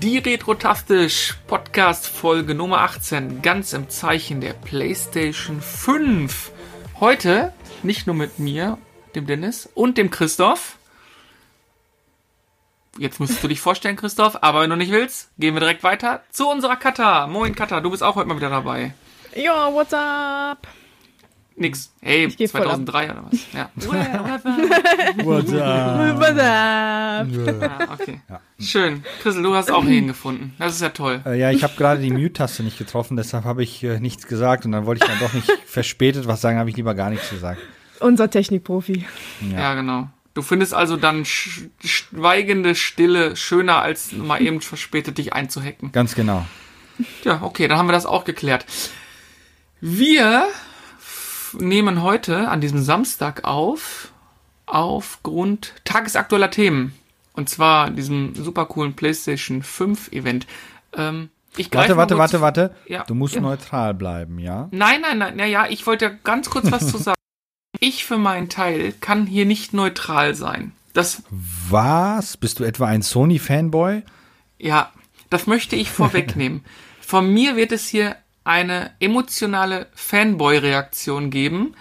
Die Retrotastisch Podcast Folge Nummer 18, ganz im Zeichen der PlayStation 5. Heute nicht nur mit mir, dem Dennis und dem Christoph. Jetzt müsstest du dich vorstellen, Christoph, aber wenn du nicht willst, gehen wir direkt weiter zu unserer Kata. Moin Kata, du bist auch heute mal wieder dabei. Ja, what's up? Nix. Hey, geh voll 2003 oder was? Ja. What's up? What's up? ja okay. Schön. Christel, du hast auch hingefunden. Das ist ja toll. Äh, ja, ich habe gerade die Mute-Taste nicht getroffen, deshalb habe ich äh, nichts gesagt und dann wollte ich dann doch nicht verspätet was sagen, habe ich lieber gar nichts gesagt. Unser Technikprofi. Ja, genau. Du findest also dann sch schweigende Stille schöner, als mal eben verspätet dich einzuhacken. Ganz genau. Ja, okay, dann haben wir das auch geklärt. Wir nehmen heute an diesem Samstag auf, aufgrund tagesaktueller Themen. Und zwar diesem super coolen PlayStation 5 Event. Ähm, ich Warte, warte, warte, warte. Ja. Du musst Ja. neutral bleiben, ja? Nein, nein, nein, naja, ich wollte ganz kurz was zu sagen. Ich für meinen Teil kann hier nicht neutral sein. Das, Was? Bist du etwa ein Sony-Fanboy? ja, das möchte ich vorwegnehmen. Von mir wird es hier eine emotionale Fanboy-Reaktion geben.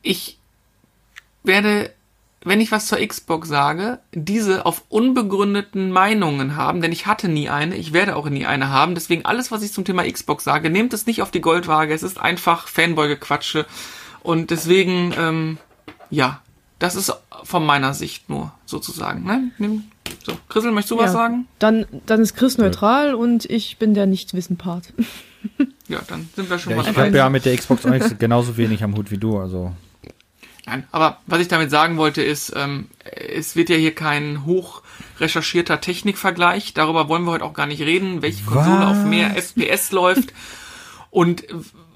Ich werde, wenn ich was zur Xbox sage, diese auf unbegründeten Meinungen haben, denn ich hatte nie eine, ich werde auch nie eine haben. Deswegen alles, was ich zum Thema Xbox sage, nehmt es nicht auf die Goldwaage. Es ist einfach Fanboy-Gequatsche. Und deswegen, ähm, ja, das ist von meiner Sicht nur sozusagen. Ne? So, Chrisel, möchtest du was Ja. sagen? Dann, dann ist Chris neutral und ich bin der Nicht-Wissen-Part. Ja, dann sind wir schon Ja, mal ich habe ja mit der Xbox auch nichts- genauso wenig am Hut wie du, also. Nein, aber was ich damit sagen wollte ist, ähm, es wird ja hier kein hoch recherchierter Technikvergleich. Darüber wollen wir heute auch gar nicht reden, welche Konsole auf mehr FPS läuft. Und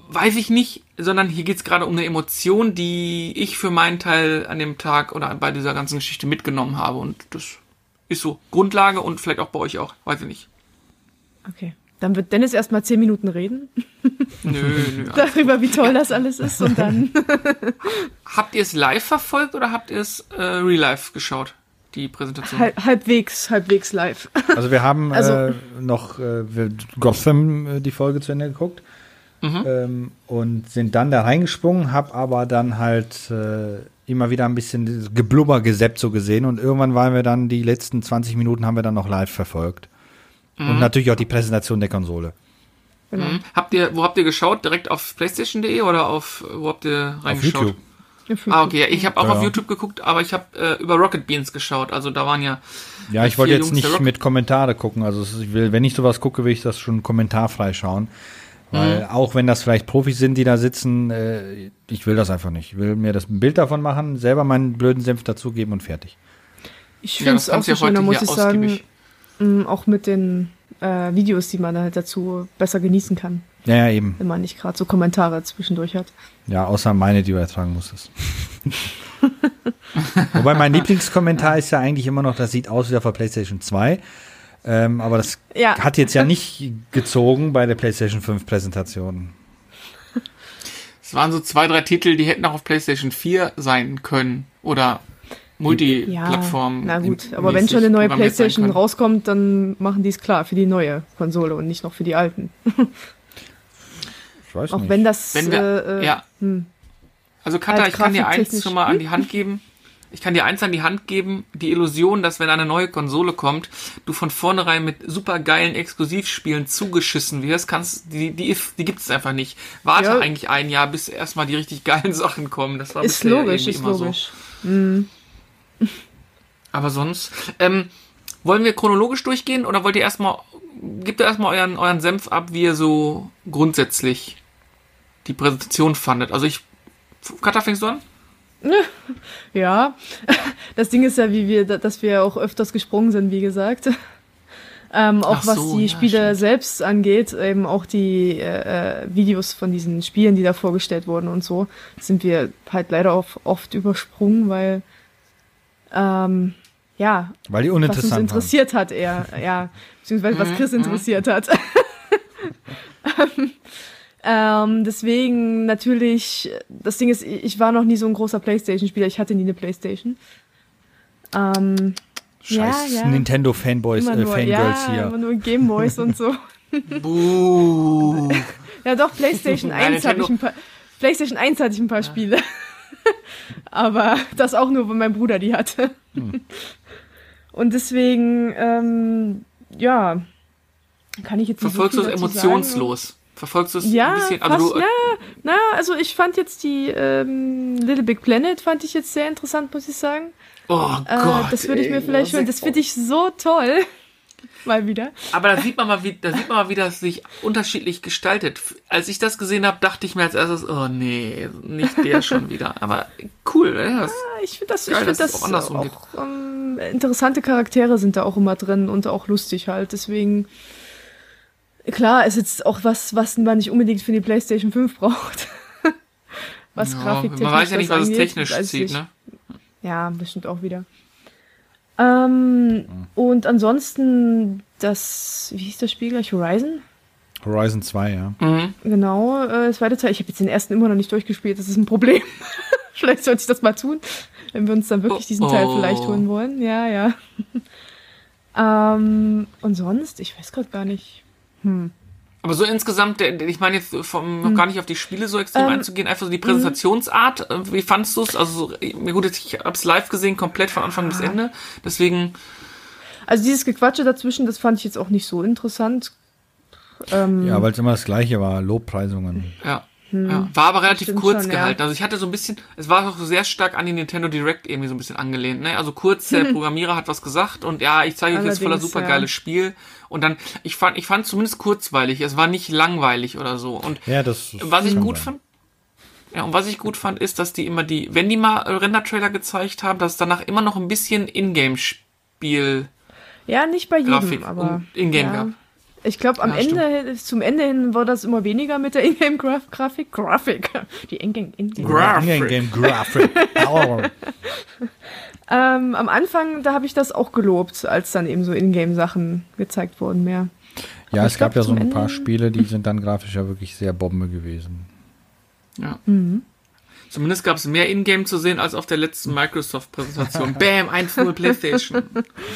weiß ich nicht, sondern hier geht's gerade um eine Emotion, die ich für meinen Teil an dem Tag oder bei dieser ganzen Geschichte mitgenommen habe. Und das ist so Grundlage und vielleicht auch bei euch auch, weiß ich nicht. Okay. Dann wird Dennis erstmal zehn Minuten reden Nö, nö. darüber, wie toll das alles ist und dann. Habt ihr es live verfolgt oder habt ihr es äh, real life geschaut, die Präsentation? halb, halbwegs, halbwegs live. Also wir haben Also- äh, noch äh, wir- Gotham äh, die Folge zu Ende geguckt Mhm. ähm, und sind dann da reingesprungen, hab aber dann halt äh, immer wieder ein bisschen Geblubber geseppt so gesehen und irgendwann waren wir dann die letzten 20 Minuten haben wir dann noch live verfolgt. Mhm. Und natürlich auch die Präsentation der Konsole. Genau. Mhm. Habt ihr, wo habt ihr geschaut? Direkt auf PlayStation.de oder auf, wo habt ihr Auf reingeschaut? YouTube. Ah, okay. Ich habe auch Ja, auf. YouTube geguckt, aber ich habe äh, über Rocket Beans geschaut. Also da waren ja. Ja, ich wollte jetzt Jungs nicht mit Kommentare gucken. Also will, wenn ich sowas gucke, will ich das schon kommentarfrei schauen. Weil Mhm. auch wenn das vielleicht Profis sind, die da sitzen, äh, ich will das einfach nicht. Ich will mir das ein Bild davon machen, selber meinen blöden Senf dazugeben und fertig. Ich Ja, finde es auch kannst du so ja schön, da muss ich sagen, ausgiebig. mh, auch mit den äh, Videos, die man halt dazu besser genießen kann, Ja, ja, eben. wenn man nicht gerade so Kommentare zwischendurch hat. Ja, außer meine, die du ertragen musstest. Wobei mein Lieblingskommentar ist ja eigentlich immer noch, das sieht aus wie auf der PlayStation 2. Ähm, aber das Ja. hat jetzt ja nicht gezogen bei der PlayStation 5 Präsentation. Es waren so zwei, drei Titel, die hätten auch auf PlayStation 4 sein können. Oder Multiplattform. Ja, na gut, aber wenn schon eine neue PlayStation rauskommt, dann machen die es klar für die neue Konsole und nicht noch für die alten. Ich weiß Auch nicht. wenn das Wenn wir, äh, ja. hm. Also Katha, Halt ich kann dir eins schon mal an die Hand geben. Ich kann dir eins an die Hand geben, die Illusion, dass wenn eine neue Konsole kommt, du von vornherein mit super geilen Exklusivspielen zugeschissen wirst, kannst, die, die, die gibt es einfach nicht. Warte Ja. eigentlich ein Jahr, bis erstmal die richtig geilen Sachen kommen. Das war ist logisch, ist immer so. logisch. Aber sonst, ähm, wollen wir chronologisch durchgehen oder wollt ihr erstmal, gebt ihr erstmal euren, euren Senf ab, wie ihr so grundsätzlich die Präsentation fandet? Also ich, Katha, fängst du an? Ja, das Ding ist ja, wie wir, dass wir auch öfters gesprungen sind, wie gesagt. Ähm, auch Ach was so, die ja, Spiele stimmt. selbst angeht, eben auch die äh, äh, Videos von diesen Spielen, die da vorgestellt wurden und so, sind wir halt leider auch oft übersprungen, weil ähm, ja, Weil die was uns uninteressant waren. interessiert hat eher, ja, beziehungsweise was Mhm, Chris mhm. interessiert hat. Ähm, deswegen natürlich, das Ding ist, ich war noch nie so ein großer Playstation-Spieler, ich hatte nie eine Playstation. Ähm, Scheiß ja, ja. Nintendo-Fanboys, immer äh, nur, Fangirls ja, hier. immer nur Gameboys und so. Buh. Ja, doch, PlayStation Ja, 1 hatte ich ein paar, PlayStation 1 hatte ich ein paar Spiele. Aber das auch nur, weil mein Bruder die hatte. Hm. Und deswegen, ähm, ja, kann ich jetzt nicht Verfolgst so du es dazu sagen. Verfolgst du es Ja, ein bisschen? fast, Also du, ja, na, also ich fand jetzt die ähm, Little Big Planet fand ich jetzt sehr interessant, muss ich sagen. oh Äh, Gott. das würde ich mir ey, vielleicht hören. Das finde ich so toll. Mal wieder. Aber da sieht man mal, wie, da sieht man mal, wie das sich unterschiedlich gestaltet. Als ich das gesehen habe, dachte ich mir als erstes, oh nee, nicht der schon wieder. Aber cool, ne? Das, Ja, Ich finde das, ich Geil, find dass das es auch auch, ähm, interessante Charaktere sind da auch immer drin und auch lustig halt. Deswegen, klar, ist jetzt auch was, was man nicht unbedingt für die PlayStation 5 braucht. was ja, Grafiktechnisch man weiß ja nicht, was es angeht, technisch weiß ich zieht, ne? Ja, das stimmt auch wieder. Ähm, Und ansonsten das, wie hieß das Spiel gleich? Horizon? Horizon 2, ja. Mhm. Genau, äh, das zweite Teil. Ich habe jetzt den ersten immer noch nicht durchgespielt, das ist ein Problem. vielleicht sollte ich das mal tun, wenn wir uns dann wirklich Oh, diesen Teil oh. vielleicht holen wollen. Ja, ja. ähm, und sonst, ich weiß gerade gar nicht. Hm. Aber so insgesamt, ich meine jetzt vom, noch gar nicht auf die Spiele so extrem Ähm, einzugehen, einfach so die Präsentationsart. äh, Wie fandst du es? Also, so, mir gut, jetzt, ich hab's live gesehen, komplett von Anfang bis Ende. Deswegen, Also dieses Gequatsche dazwischen, das fand ich jetzt auch nicht so interessant. Ähm, Ja, weil es immer das gleiche war, Lobpreisungen. ja. Ja, war aber relativ stimmt kurz schon, ja. gehalten. Also ich hatte so ein bisschen, es war auch sehr stark an die Nintendo Direct irgendwie so ein bisschen angelehnt. Ne? Also kurz, der Programmierer hat was gesagt und ja, ich zeige euch jetzt voller supergeiles ja. Spiel. Und dann, ich fand, ich fand zumindest kurzweilig. Es war nicht langweilig oder so. Und Ja, das. was ich gut sein. fand, ja, und was ich gut fand, ist, dass die immer die, wenn die mal Render-Trailer gezeigt haben, dass es danach immer noch ein bisschen Ingame-Spiel ja, nicht bei jedem, Grafik aber. Ingame ja. gab. Ich glaube, am Ja, Ende, zum Ende hin war das immer weniger mit der Ingame-Grafik. Grafik. Die Ingame. Ingame. Graphic. In-game Graphic. Oh. Ähm, am Anfang, da habe ich das auch gelobt, als dann eben so Ingame-Sachen gezeigt wurden mehr. Ja, Aber es gab glaub, ja so ein paar Ende- Spiele, die sind dann grafisch ja wirklich sehr Bombe gewesen. Ja. Mhm. Zumindest gab es mehr Ingame zu sehen als auf der letzten Microsoft-Präsentation. Bam, 1-0 PlayStation.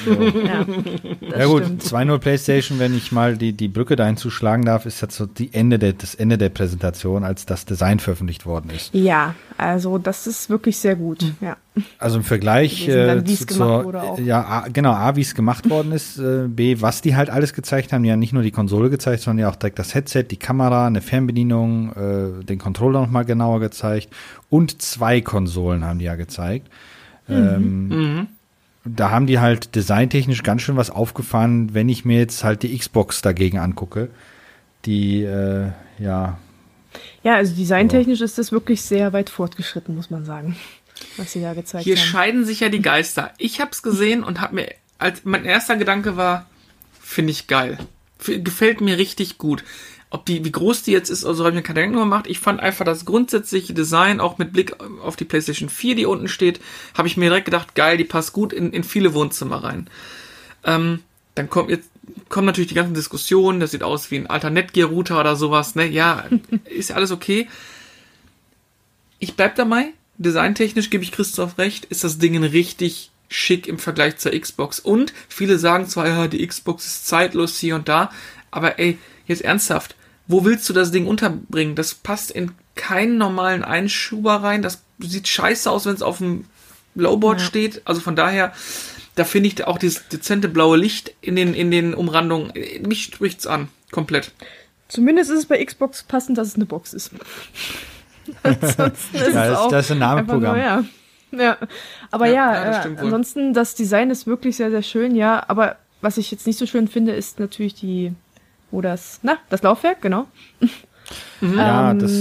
Ja, ja gut, stimmt. 2-0 PlayStation, wenn ich mal die, die Brücke dahin zuschlagen darf, ist jetzt so die Ende der, das Ende der Präsentation, als das Design veröffentlicht worden ist. Ja, also das ist wirklich sehr gut. Ja. Also im Vergleich dann, äh, wie es zu, gemacht zur, ja, A, genau, A, wie es gemacht worden ist, äh, B, was die halt alles gezeigt haben, die haben nicht nur die Konsole gezeigt, sondern ja auch direkt das Headset, die Kamera, eine Fernbedienung, äh, den Controller nochmal genauer gezeigt und zwei Konsolen haben die ja gezeigt. Ähm, Mhm. da haben die halt designtechnisch ganz schön was aufgefahren, wenn ich mir jetzt halt die Xbox dagegen angucke. Die, äh, ja, ja, also designtechnisch ist das wirklich sehr weit fortgeschritten, muss man sagen, was sie da gezeigt Hier haben. scheiden sich ja die Geister. Ich hab's gesehen und hab mir, als mein erster Gedanke war, finde ich geil. Gefällt mir richtig gut. Ob die, wie groß die jetzt ist, also habe ich mir keine Gedanken gemacht. Ich fand einfach das grundsätzliche Design, auch mit Blick auf die PlayStation 4, die unten steht, habe ich mir direkt gedacht, geil, die passt gut in, in viele Wohnzimmer rein. Ähm, dann kommt jetzt kommen natürlich die ganzen Diskussionen, das sieht aus wie ein alter Netgear-Router oder sowas, ne? Ja, ist ja alles okay. Ich bleib dabei. Designtechnisch gebe ich Christoph recht, ist das Ding richtig schick im Vergleich zur Xbox. Und viele sagen zwar, ja, die Xbox ist zeitlos hier und da, aber ey, jetzt ernsthaft, wo willst du das Ding unterbringen? Das passt in keinen normalen Einschuber rein. Das sieht scheiße aus, wenn es auf dem Lowboard Ja. steht. Also von daher, da finde ich auch dieses dezente blaue Licht in den, in den Umrandungen, äh, mich spricht's an. Komplett. Zumindest ist es bei Xbox passend, dass es eine Box ist. Ansonsten ist Da es ist- auch da ist ein Namenprogramm. Ja. ja. Aber Ja, ja, ja, das äh, ansonsten, das Design ist wirklich sehr, sehr schön, ja. Aber was ich jetzt nicht so schön finde, ist natürlich die, wo das, na, das Laufwerk, genau. ja, Ähm, das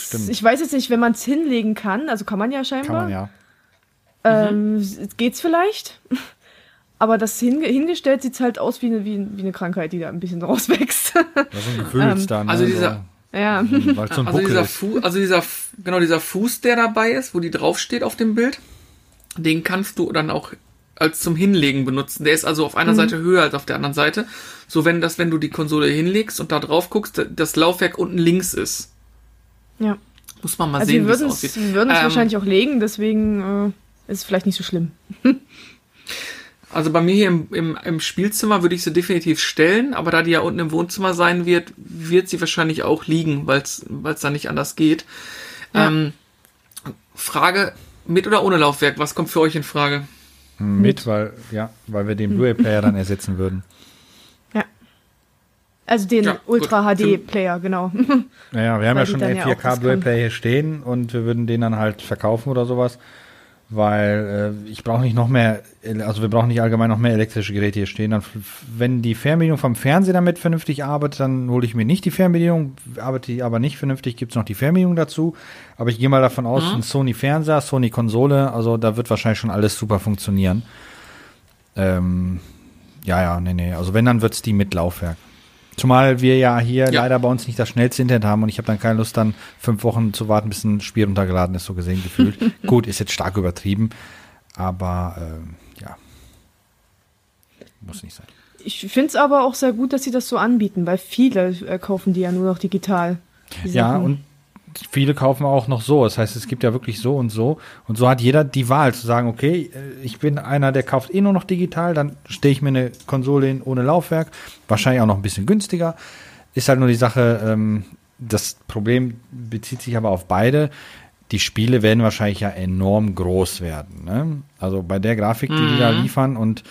stimmt. Ich weiß jetzt nicht, wenn man es hinlegen kann, also kann man ja Kann scheinbar. man ja. Ähm, s- geht's vielleicht? Aber das hinge hingestellt sieht halt aus wie eine, wie, wie eine Krankheit, die da ein bisschen rauswächst. Ein Gefühl also dieser- ja. so, Also dieser, also dieser, genau dieser Fuß, der dabei ist, wo die draufsteht auf dem Bild, den kannst du dann auch als zum Hinlegen benutzen. Der ist also auf einer Seite höher als auf der anderen Seite. So wenn das, wenn du die Konsole hinlegst und da drauf guckst, das Laufwerk unten links ist. Ja. Muss man mal Also sehen, wir wie es würden aussieht. es würden es Ähm, wahrscheinlich auch legen, deswegen äh, ist es vielleicht nicht so schlimm. Also bei mir hier im, im, im Spielzimmer würde ich sie definitiv stellen, aber da die ja unten im Wohnzimmer sein wird, wird sie wahrscheinlich auch liegen, weil es da nicht anders geht. Ja. Ähm, Frage, mit oder ohne Laufwerk, was kommt für euch in Frage? Mit, weil, ja, weil wir den Blu-ray-Player dann ersetzen würden. Ja. Also den Ja, gut. Ultra HD Player, genau. Naja, wir haben Weil ja schon einen auch 4K das Blu-ray-Player hier stehen und wir würden den dann halt verkaufen oder sowas. Weil äh, ich brauche nicht noch mehr, also wir brauchen nicht allgemein noch mehr elektrische Geräte hier stehen. Dann, wenn die Fernbedienung vom Fernseher damit vernünftig arbeitet, dann hole ich mir nicht die Fernbedienung. Arbeitet die aber nicht vernünftig, gibt's noch die Fernbedienung dazu. Aber ich gehe mal davon aus, ein Sony Fernseher, Sony Konsole, also da wird wahrscheinlich schon alles super funktionieren. Ähm, ja, ja, nee, nee. Also wenn, dann wird's die mit Laufwerk. Zumal wir ja hier Ja. leider bei uns nicht das schnellste Internet haben und ich habe dann keine Lust, dann fünf Wochen zu warten, bis ein Spiel runtergeladen ist, so gesehen gefühlt. Gut, ist jetzt stark übertrieben, aber ähm, ja. Muss nicht sein. Ich finde es aber auch sehr gut, dass sie das so anbieten, weil viele äh, kaufen die ja nur noch digital. Ja, Sachen. und viele kaufen auch noch so. Das heißt, es gibt ja wirklich so und so. Und so hat jeder die Wahl zu sagen, okay, äh, ich bin einer, der kauft eh nur noch digital, dann stehe ich mir eine Konsole hin ohne Laufwerk. Wahrscheinlich auch noch ein bisschen günstiger. Ist halt nur die Sache, ähm, das Problem bezieht sich aber auf beide. Die Spiele werden wahrscheinlich ja enorm groß werden. Ne? Also bei der Grafik, die die da liefern und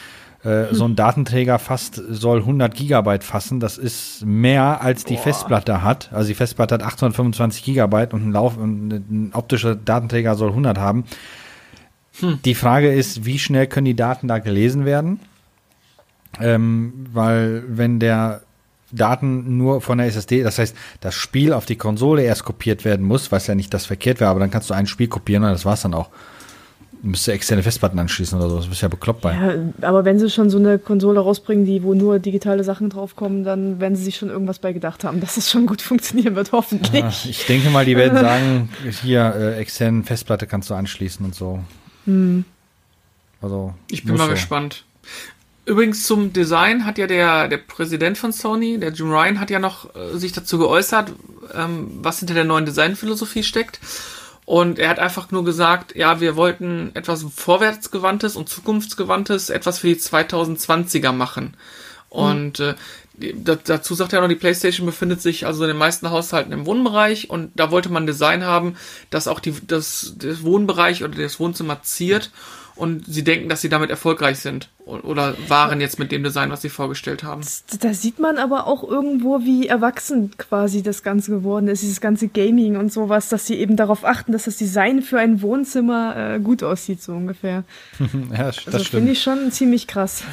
äh, so ein Datenträger fast soll 100 Gigabyte fassen. Das ist mehr als die Festplatte hat. Also die Festplatte hat 825 Gigabyte und ein, Lauf, und ein optischer Datenträger soll 100 haben. Die Frage ist, wie schnell können die Daten da gelesen werden? Ähm, weil wenn der Daten nur von der SSD, das heißt, das Spiel auf die Konsole erst kopiert werden muss, was ja nicht das verkehrt wäre, aber dann kannst du ein Spiel kopieren und das war's dann auch. Müsste externe Festplatten anschließen oder so, das bist ja bekloppt bei. Ja, aber wenn sie schon so eine Konsole rausbringen, die wo nur digitale Sachen draufkommen, dann werden sie sich schon irgendwas bei gedacht haben, dass es schon gut funktionieren wird, hoffentlich. Ah, Ich denke mal, die werden sagen, hier, äh, externe Festplatte kannst du anschließen und so. Also, Ich bin mal so. gespannt. Übrigens zum Design hat ja der, der Präsident von Sony, der Jim Ryan, hat ja noch äh, sich dazu geäußert, ähm, was hinter der neuen Designphilosophie steckt. Und er hat einfach nur gesagt, ja, wir wollten etwas vorwärtsgewandtes und zukunftsgewandtes, etwas für die 2020er machen. Und äh, da, dazu sagt er noch, die PlayStation befindet sich also in den meisten Haushalten im Wohnbereich und da wollte man ein Design haben, das auch die, das, das Wohnbereich oder das Wohnzimmer ziert und sie denken, dass sie damit erfolgreich sind oder waren jetzt mit dem Design, was sie vorgestellt haben. Da sieht man aber auch irgendwo, wie erwachsen quasi das Ganze geworden ist, dieses ganze Gaming und sowas, dass sie eben darauf achten, dass das Design für ein Wohnzimmer äh, gut aussieht, so ungefähr. Ja, das Also finde ich schon ziemlich krass.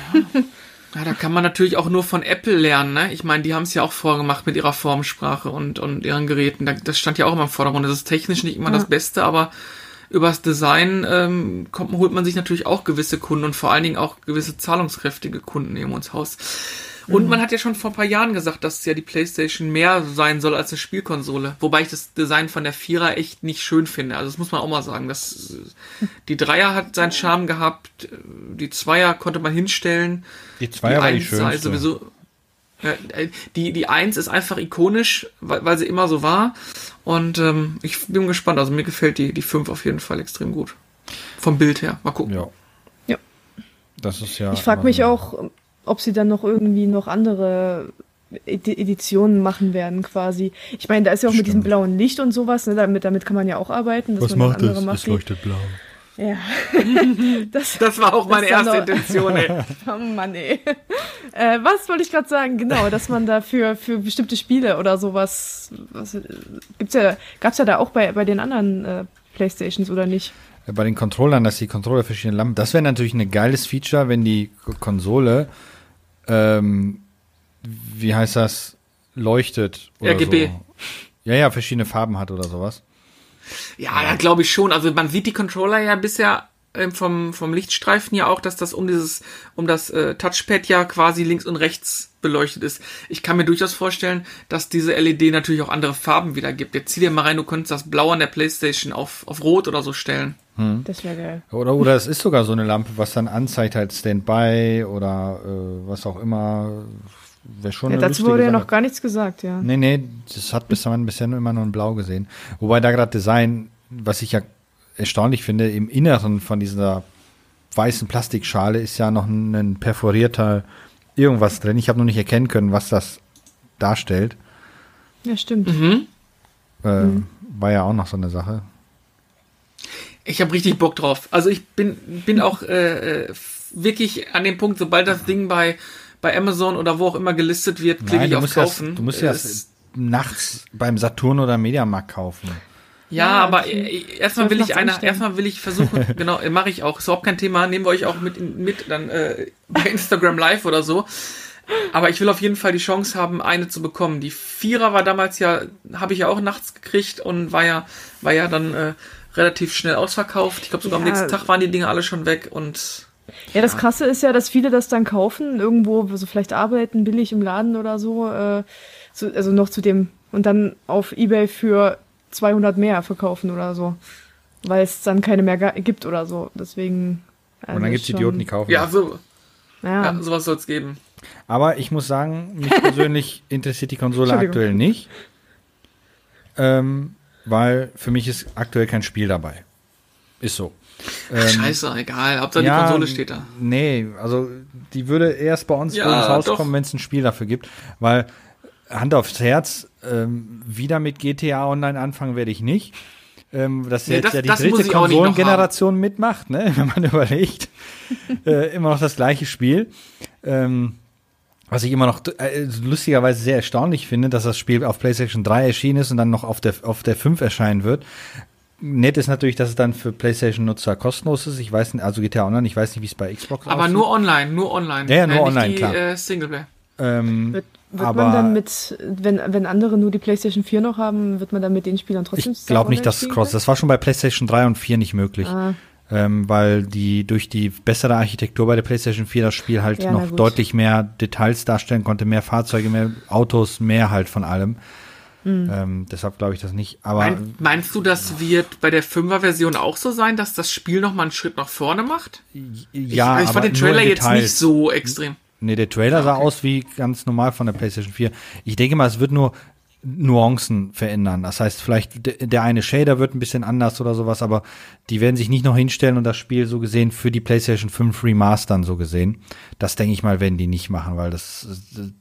Ja, da kann man natürlich auch nur von Apple lernen, ne? Ich meine, die haben es ja auch vorgemacht mit ihrer Formsprache und, und ihren Geräten. Da, das stand ja auch immer im Vordergrund. Das ist technisch nicht immer Ja. das Beste, aber übers Design ähm, kommt, holt man sich natürlich auch gewisse Kunden und vor allen Dingen auch gewisse zahlungskräftige Kunden eben ins Haus. Und man hat ja schon vor ein paar Jahren gesagt, dass ja die PlayStation mehr sein soll als eine Spielkonsole. Wobei ich das Design von der Vierer echt nicht schön finde. Also das muss man auch mal sagen. Das, die Dreier hat seinen Charme gehabt, die Zweier konnte man hinstellen. Die Zweier war die Eins sei schönste. sowieso. Ja, äh, die, die Eins ist einfach ikonisch, weil, weil sie immer so war. Und ähm, ich bin gespannt. Also mir gefällt die, die 5 auf jeden Fall extrem gut. Vom Bild her. Mal gucken. Ja. Ja. Das ist ja. Ich frage mich so. auch, ob sie dann noch irgendwie noch andere Edi- Editionen machen werden, quasi. Ich meine, da ist ja auch mit diesem Stimmt. blauen Licht und sowas, ne, damit, damit kann man ja auch arbeiten. Dass man dann andere macht, die- blau. Ja. das, Das war auch meine erste noch- Intention, ey. oh Mann, ey. Äh, was wollte ich gerade sagen? Genau, dass man da für, für bestimmte Spiele oder sowas, was, äh, gibt's ja, gab's ja da auch bei, bei den anderen äh, Playstations oder nicht? Bei den Controllern, dass die Controller verschiedene Lampen, das wäre natürlich ein geiles Feature, wenn die Konsole, ähm, wie heißt das, leuchtet oder RGB. so. Ja, ja, verschiedene Farben hat oder sowas. Ja, ja, glaube ich schon. Also man sieht die Controller ja bisher ähm, vom, vom Lichtstreifen ja auch, dass das um dieses, um das äh, Touchpad ja quasi links und rechts beleuchtet ist. Ich kann mir durchaus vorstellen, dass diese LED natürlich auch andere Farben wieder gibt. Jetzt zieh dir mal rein, du könntest das Blau an der Playstation auf, auf Rot oder so stellen. Das wäre geil. Oder, oder es ist sogar so eine Lampe, was dann anzeigt halt Standby oder äh, was auch immer. Wäre schon Ja, eine dazu lustige wurde ja Sache. noch gar nichts gesagt, ja. Nee, nee, das hat bisher, bisher nur immer nur in Blau gesehen. Wobei da gerade Design, was ich ja erstaunlich finde, im Inneren von dieser weißen Plastikschale ist ja noch ein, ein perforierter irgendwas drin. Ich habe noch nicht erkennen können, was das darstellt. Ja, stimmt. Mhm. Äh, War ja auch noch so eine Sache. Ich habe richtig Bock drauf. Also ich bin, bin auch äh, äh, wirklich an dem Punkt, sobald das Ding bei, bei Amazon oder wo auch immer gelistet wird, klicke Nein, ich du auf musst, ja, Kaufen. du musst ja Es- nachts beim Saturn oder Mediamarkt kaufen. Ja, Ja, aber okay. äh, erstmal will ich nachts eine, umstellen. erstmal will ich versuchen, genau, äh, mache ich auch, ist überhaupt kein Thema, nehmen wir euch auch mit, mit dann äh, bei Instagram Live oder so. Aber ich will auf jeden Fall die Chance haben, eine zu bekommen. Die Vierer war damals ja, habe ich ja auch nachts gekriegt und war ja, war ja dann äh, relativ schnell ausverkauft. Ich glaube sogar am Ja. nächsten Tag waren die Dinge alle schon weg und Ja, das Krasse ist ja, dass viele das dann kaufen, irgendwo, wo sie vielleicht arbeiten, billig im Laden oder so, äh, zu, also noch zu dem, und dann auf Ebay für 200 mehr verkaufen oder so. Weil es dann keine mehr gibt oder so. Deswegen. also Und dann gibt es schon- Idioten, die kaufen. ja, so, Ja, ja, sowas soll es geben. Aber ich muss sagen, mich persönlich interessiert die Konsole aktuell nicht. Ähm, weil für mich ist aktuell kein Spiel dabei. Ist so. Ähm, Scheiße, egal, Hauptsache die Konsole steht da. Nee, also die würde erst bei uns Ja, Haus doch. kommen, wenn es ein Spiel dafür gibt. Weil Hand aufs Herz, ähm, wieder mit GTA Online anfangen werde ich nicht. Ähm, das Nee, jetzt das- ja die dritte Konsolengeneration mitmacht, ne? wenn man überlegt. äh, immer noch das gleiche Spiel. Ähm, was ich immer noch äh, lustigerweise sehr erstaunlich finde, dass das Spiel auf PlayStation 3 erschienen ist und dann noch auf der, auf der 5 erscheinen wird. Nett ist natürlich, dass es dann für PlayStation-Nutzer kostenlos ist. Ich weiß nicht, also GTA Online, ich weiß nicht, wie es bei Xbox Aber aussieht. nur online, nur online. Ja, ja, nur nicht online, die, klar. Äh, Singleplayer. Ähm, Wird, wird aber man dann mit, wenn, wenn andere nur die PlayStation 4 noch haben, wird man dann mit den Spielern trotzdem ich glaube nicht, dass es cross. Das war schon bei PlayStation 3 und 4 nicht möglich. Ah. Ähm, weil die durch die bessere Architektur bei der PlayStation 4 das Spiel halt Ja, noch deutlich mehr Details darstellen konnte, mehr Fahrzeuge, mehr Autos, mehr halt von allem. Hm. Ähm, deshalb glaube ich das nicht. Aber Mein, meinst du, das wird bei der 5er-Version auch so sein, dass das Spiel noch mal einen Schritt nach vorne macht? ja, ich, ich aber fand den nur Trailer jetzt Details. nicht so extrem. Nee, der Trailer sah Okay. aus wie ganz normal von der PlayStation 4. Ich denke mal, es wird nur Nuancen verändern. Das heißt, vielleicht de- der eine Shader wird ein bisschen anders oder sowas, aber die werden sich nicht noch hinstellen und das Spiel so gesehen für die PlayStation 5 remastern, so gesehen. Das denke ich mal, werden die nicht machen, weil das,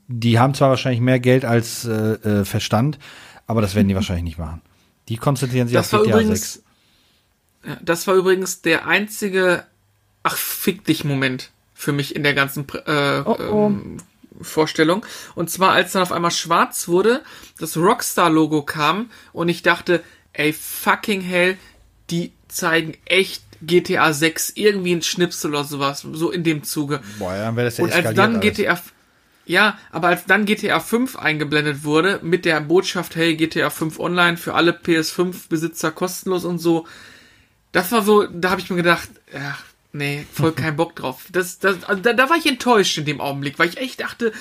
die haben zwar wahrscheinlich mehr Geld als äh, äh, Verstand, aber das werden die wahrscheinlich nicht machen. Die konzentrieren sich Das auf war GTA übrigens, 6. ja, das war übrigens der einzige, ach fick dich Moment für mich in der ganzen äh, Oh, oh. Ähm, Vorstellung. Und zwar, als dann auf einmal schwarz wurde, das Rockstar-Logo kam und ich dachte, ey, fucking hell, die zeigen echt GTA 6 irgendwie ein Schnipsel oder sowas, so in dem Zuge. Boah, ja, dann wäre das ja Und als dann alles. GTA, ja, aber als dann GTA 5 eingeblendet wurde, mit der Botschaft, hey, GTA 5 online für alle PS5-Besitzer kostenlos und so, das war so, da habe ich mir gedacht, ach, nee, voll kein Bock drauf. Das, das, also da, da war ich enttäuscht in dem Augenblick, weil ich echt dachte,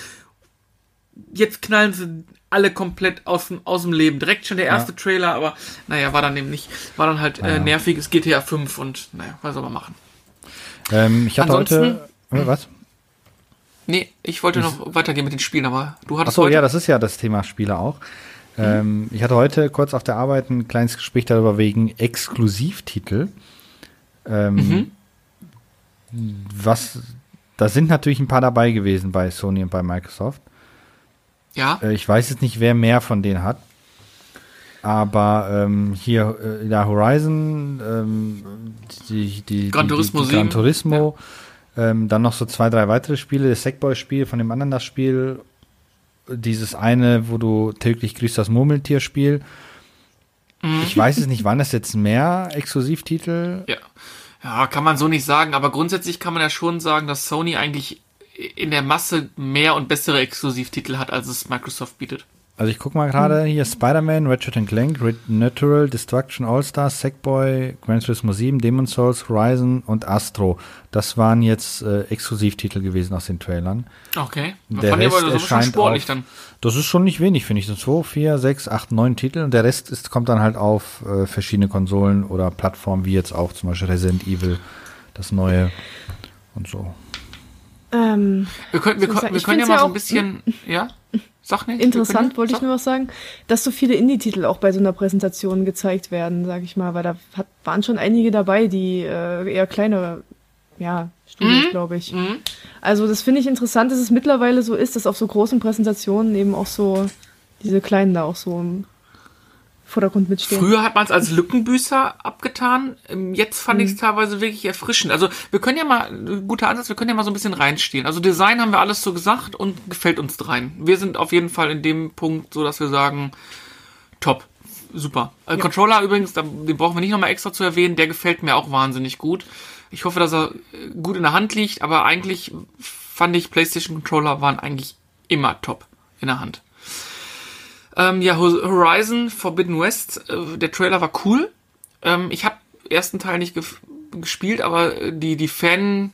jetzt knallen sie alle komplett aus dem, aus dem Leben. Direkt schon der erste Trailer, aber naja, war dann eben nicht. War dann halt äh, nerviges GTA 5 und naja, was soll man machen? Ähm, ich hatte Ansonsten- heute, äh, was? Nee, ich wollte noch weitergehen mit den Spielen, aber du hattest Achso, heute. ja, das ist ja das Thema Spiele auch. Ähm, ich hatte heute kurz auf der Arbeit ein kleines Gespräch darüber wegen Exklusivtitel. Ähm, Was, da sind natürlich ein paar dabei gewesen bei Sony und bei Microsoft. ja, Äh, ich weiß jetzt nicht, wer mehr von denen hat. Aber ähm, hier, äh, ja, Horizon, ähm, die, die, Gran Turismo die, die Gran 7. Turismo, ähm, dann noch so zwei, drei weitere Spiele, das Sackboy-Spiel, von dem anderen das Spiel, dieses eine, wo du täglich grüßt das Murmeltier-Spiel. Mhm. Ich weiß es nicht, waren das jetzt mehr Exklusivtitel? ja. Ja, kann man so nicht sagen, aber grundsätzlich kann man ja schon sagen, dass Sony eigentlich in der Masse mehr und bessere Exklusivtitel hat, als es Microsoft bietet. Also ich guck mal gerade hier Spider-Man, Ratchet Clank, Red Natural, Destruction All-Stars, Sackboy, Gran Turismo 7, Demon's Souls, Horizon und Astro. Das waren jetzt äh, Exklusivtitel gewesen aus den Trailern. Okay. Das Der fand Rest aber schon erscheint sportlich auf, dann. Das ist schon nicht wenig, finde ich. Das sind 2, 4, 6, 8, 9 Titel und der Rest ist, kommt dann halt auf äh, verschiedene Konsolen oder Plattformen, wie jetzt auch zum Beispiel Resident Evil, das neue und so. Ähm, Wir können, wir, können- wir können ja mal so ein bisschen, ja? Sag nicht. interessant wollte ich nur was sagen, dass so viele Indie-Titel auch bei so einer Präsentation gezeigt werden, sag ich mal, weil da hat, waren schon einige dabei, die äh, eher kleinere, ja, Studios, glaube ich. Mhm. Also das finde ich interessant, dass es mittlerweile so ist, dass auf so großen Präsentationen eben auch so diese kleinen da auch so Vordergrund mitstehen. Früher hat man es als Lückenbüßer abgetan. Ähm, Jetzt fand Mhm. ich es teilweise wirklich erfrischend. Also wir können ja mal, äh, guter Ansatz, wir können ja mal so ein bisschen reinstehen. Also Design haben wir alles so gesagt und gefällt uns dreien. Wir sind auf jeden Fall in dem Punkt so, dass wir sagen, top, super. Äh, Controller übrigens, den brauchen wir nicht nochmal extra zu erwähnen, der gefällt mir auch wahnsinnig gut. Ich hoffe, dass er äh, gut in der Hand liegt, aber eigentlich fand ich PlayStation Controller waren eigentlich immer top in der Hand. Ähm, ja, Ho- Horizon Forbidden West, äh, der Trailer war cool. Ähm, ich habe ersten Teil nicht gef- gespielt, aber äh, die, die Fan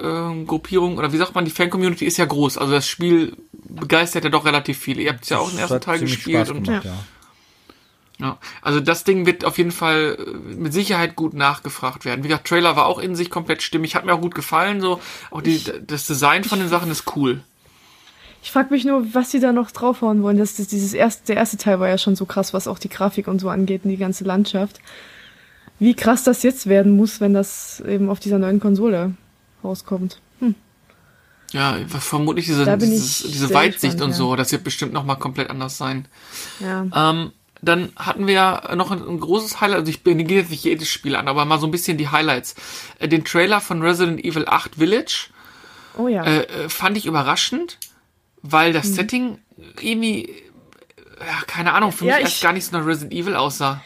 ähm, Gruppierung oder wie sagt man, die Fan-Community ist ja groß. Also das Spiel begeistert ja doch relativ viele. Ihr habt ja auch den ersten Teil gespielt Spaß und gemacht, ja. ja, also das Ding wird auf jeden Fall äh, mit Sicherheit gut nachgefragt werden. Wie gesagt, Trailer war auch in sich komplett stimmig, hat mir auch gut gefallen. So auch die, das Design von den Sachen ist cool. Ich frage mich nur, was sie da noch draufhauen wollen. Das, das, dieses erste, der erste Teil war ja schon so krass, was auch die Grafik und so angeht und die ganze Landschaft. Wie krass das jetzt werden muss, wenn das eben auf dieser neuen Konsole rauskommt. Ja, vermutlich diese, dieses, diese Weitsicht gespannt, und ja. so. Das wird bestimmt noch mal komplett anders sein. Ja. Ähm, dann hatten wir noch ein, ein großes Highlight, also ich gehe jetzt nicht jedes Spiel an, aber mal so ein bisschen die Highlights. Äh, den Trailer von Resident Evil 8 Village Oh ja. äh, äh, fand ich überraschend, weil Mhm. das Setting irgendwie, ja, keine Ahnung, für Ja, mich ich- erst gar nicht so nach Resident Evil aussah.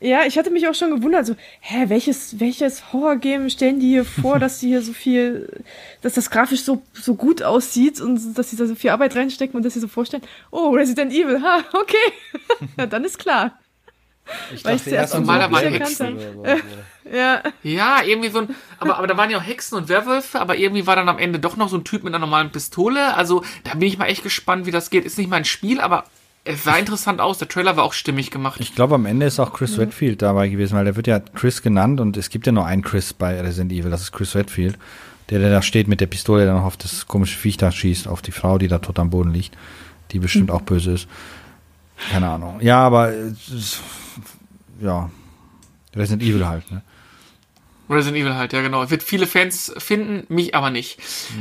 Ja, ich hatte mich auch schon gewundert, so, hä, welches, welches Horror-Game stellen die hier vor, dass die hier so viel, dass das grafisch so, so gut aussieht und dass sie da so viel Arbeit reinstecken und dass sie so vorstellen, oh, Resident Evil, ha, okay. ja, dann ist klar. Ich Weil ich dachte zuerst erst an so Hexen. Ja, Ja, irgendwie so ein, aber, aber da waren ja auch Hexen und Werwölfe, aber irgendwie war dann am Ende doch noch so ein Typ mit einer normalen Pistole. Also da bin ich mal echt gespannt, wie das geht. Ist nicht mein Spiel, aber es sah interessant aus. Der Trailer war auch stimmig gemacht. Ich glaube, am Ende ist auch Chris Redfield dabei gewesen, weil der wird ja Chris genannt und es gibt ja nur einen Chris bei Resident Evil, das ist Chris Redfield, der, der da steht mit der Pistole, der noch auf das komische Viech da schießt, auf die Frau, die da tot am Boden liegt, die bestimmt auch böse ist. Keine Ahnung. Ja, aber es ja, Resident Evil halt, ne? Resident Evil halt, ja genau. Wird viele Fans finden, mich aber nicht.